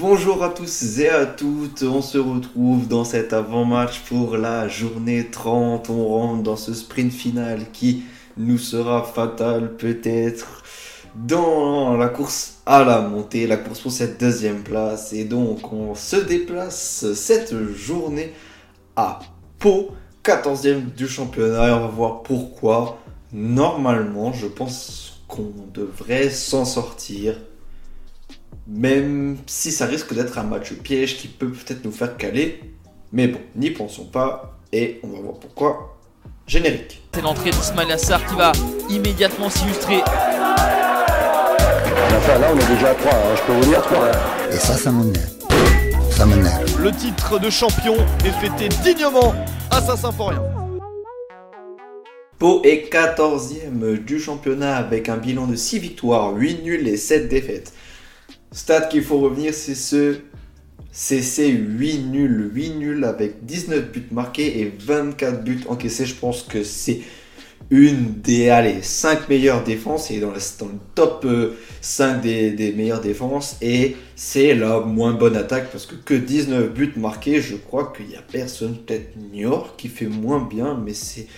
Bonjour à tous et à toutes, on se retrouve dans cet avant-match pour la journée 30. On rentre dans ce sprint final qui nous sera fatal peut-être dans la course à la montée, la course pour cette deuxième place. Et donc on se déplace cette journée à Pau, 14e du championnat. Et on va voir pourquoi. Normalement, je pense qu'on devrait s'en sortir même si ça risque d'être un match piège qui peut peut-être nous faire caler. Mais bon, n'y pensons pas et on va voir pourquoi. Générique. C'est l'entrée d'Ismail Assar qui va immédiatement s'illustrer. Enfin, là, on est déjà à 3, hein, je peux vous dire 3. Et ça, ça m'énerve. Ça m'énerve. Le titre de champion est fêté dignement à Saint-Symphorien. Pau est 14e du championnat avec un bilan de 6 victoires, 8 nuls et 7 défaites. Stade qu'il faut revenir, c'est ce CC 8 nuls, 8 nuls avec 19 buts marqués et 24 buts encaissés. Je pense que c'est une des allez, 5 meilleures défenses et dans, le top 5 euh, des, meilleures défenses. Et c'est la moins bonne attaque parce que que 19 buts marqués je crois qu'il n'y a personne peut-être Niort qui fait moins bien mais c'est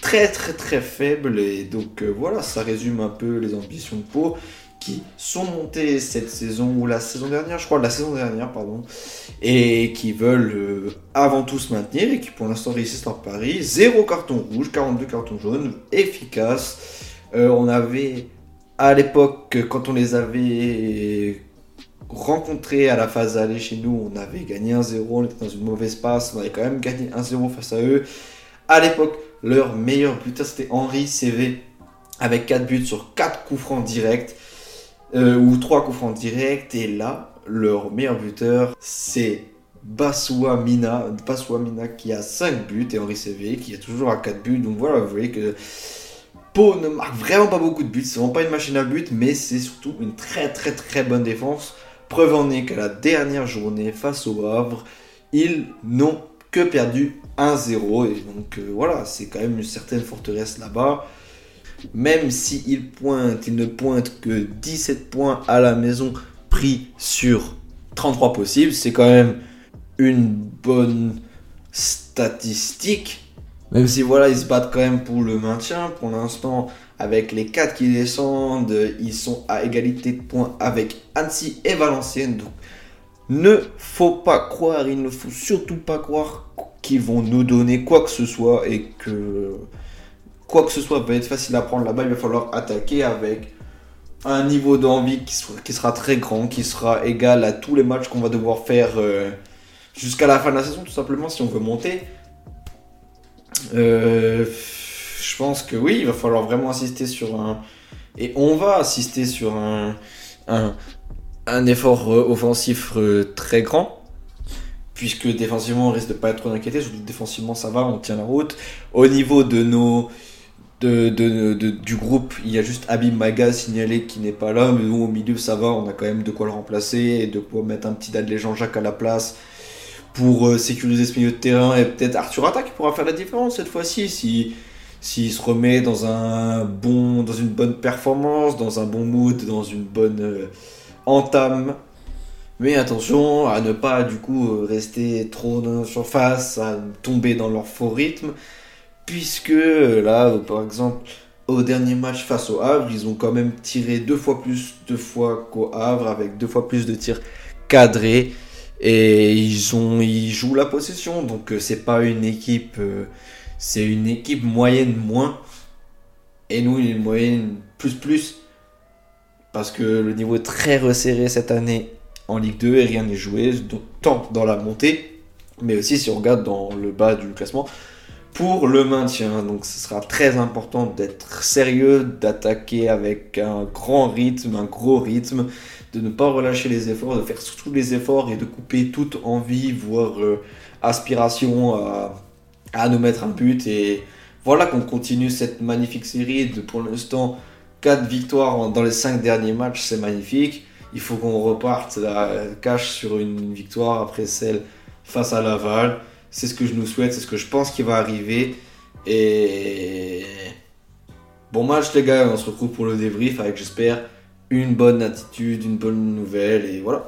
très très très faible. Et donc euh, voilà ça résume un peu les ambitions de Pau qui sont montés cette saison ou la saison dernière, je crois, la saison dernière, pardon, et qui veulent euh, avant tout se maintenir et qui pour l'instant réussissent leur pari. Zéro carton rouge, 42 cartons jaunes, efficace. Euh, on avait à l'époque, quand on les avait rencontrés à la phase aller chez nous, on avait gagné 1-0, on était dans une mauvaise passe, on avait quand même gagné 1-0 face à eux. À l'époque, leur meilleur buteur c'était Henri CV avec 4 buts sur 4 coups francs directs. Euh, ou trois coups francs directs. Et là, leur meilleur buteur, c'est Basua Mina, Mina qui a 5 buts et Henri CV qui a toujours à 4 buts. Donc voilà, vous voyez que Pau ne marque vraiment pas beaucoup de buts. C'est vraiment pas une machine à but, mais c'est surtout une très très très bonne défense. Preuve en est qu'à la dernière journée face au Havre, ils n'ont que perdu 1-0. Et donc euh, voilà, c'est quand même une certaine forteresse là-bas même s'il pointe, il ne pointe que 17 points à la maison pris sur 33 possibles. C'est quand même une bonne statistique. Même si voilà, ils se battent quand même pour le maintien. Pour l'instant, avec les 4 qui descendent, ils sont à égalité de points avec Annecy et Valenciennes. Donc, ne faut pas croire, il ne faut surtout pas croire qu'ils vont nous donner quoi que ce soit et que quoi que ce soit va être facile à prendre là-bas, il va falloir attaquer avec un niveau d'envie qui, sera très grand, qui sera égal à tous les matchs qu'on va devoir faire euh, jusqu'à la fin de la saison, tout simplement, si on veut monter. Euh, je pense que oui, il va falloir vraiment insister sur un... Et on va assister sur un, un, effort euh, offensif très grand puisque défensivement on risque de pas être trop inquiété, défensivement ça va, on tient la route. Au niveau de nos, de, du groupe, il y a juste Abim Maga signalé qui n'est pas là, mais nous au milieu ça va, on a quand même de quoi le remplacer et de quoi mettre un petit Dadley Jean-Jacques à la place pour euh, sécuriser ce milieu de terrain et peut-être Arthur Atta qui pourra faire la différence cette fois-ci si s'il se remet dans un bon dans une bonne performance, dans un bon mood, dans une bonne euh, entame. Mais attention à ne pas du coup euh, rester trop dans la surface, à tomber dans leur faux rythme puisque là, par exemple, au dernier match face au Havre, ils ont quand même tiré deux fois plus de fois qu'au Havre, avec deux fois plus de tirs cadrés. Et ils, jouent la possession, donc euh, c'est pas une équipe, euh, c'est une équipe moyenne moins. Et nous, une moyenne plus plus, parce que le niveau est très resserré cette année en Ligue 2 et rien n'est joué, tant dans la montée, mais aussi si on regarde dans le bas du classement, pour le maintien. Donc ce sera très important d'être sérieux, d'attaquer avec un grand rythme, un gros rythme, de ne pas relâcher les efforts, de faire surtout les efforts et de couper toute envie, voire euh, aspiration à, à, nous mettre un but. Et voilà qu'on continue cette magnifique série de pour l'instant 4 victoires dans les 5 derniers matchs, c'est magnifique. Il faut qu'on reparte la cache sur une victoire après celle face à Laval. C'est ce que je nous souhaite, c'est ce que je pense qui va arriver. Et bon match les gars, on se retrouve pour le débrief avec j'espère une bonne attitude, une bonne nouvelle et voilà.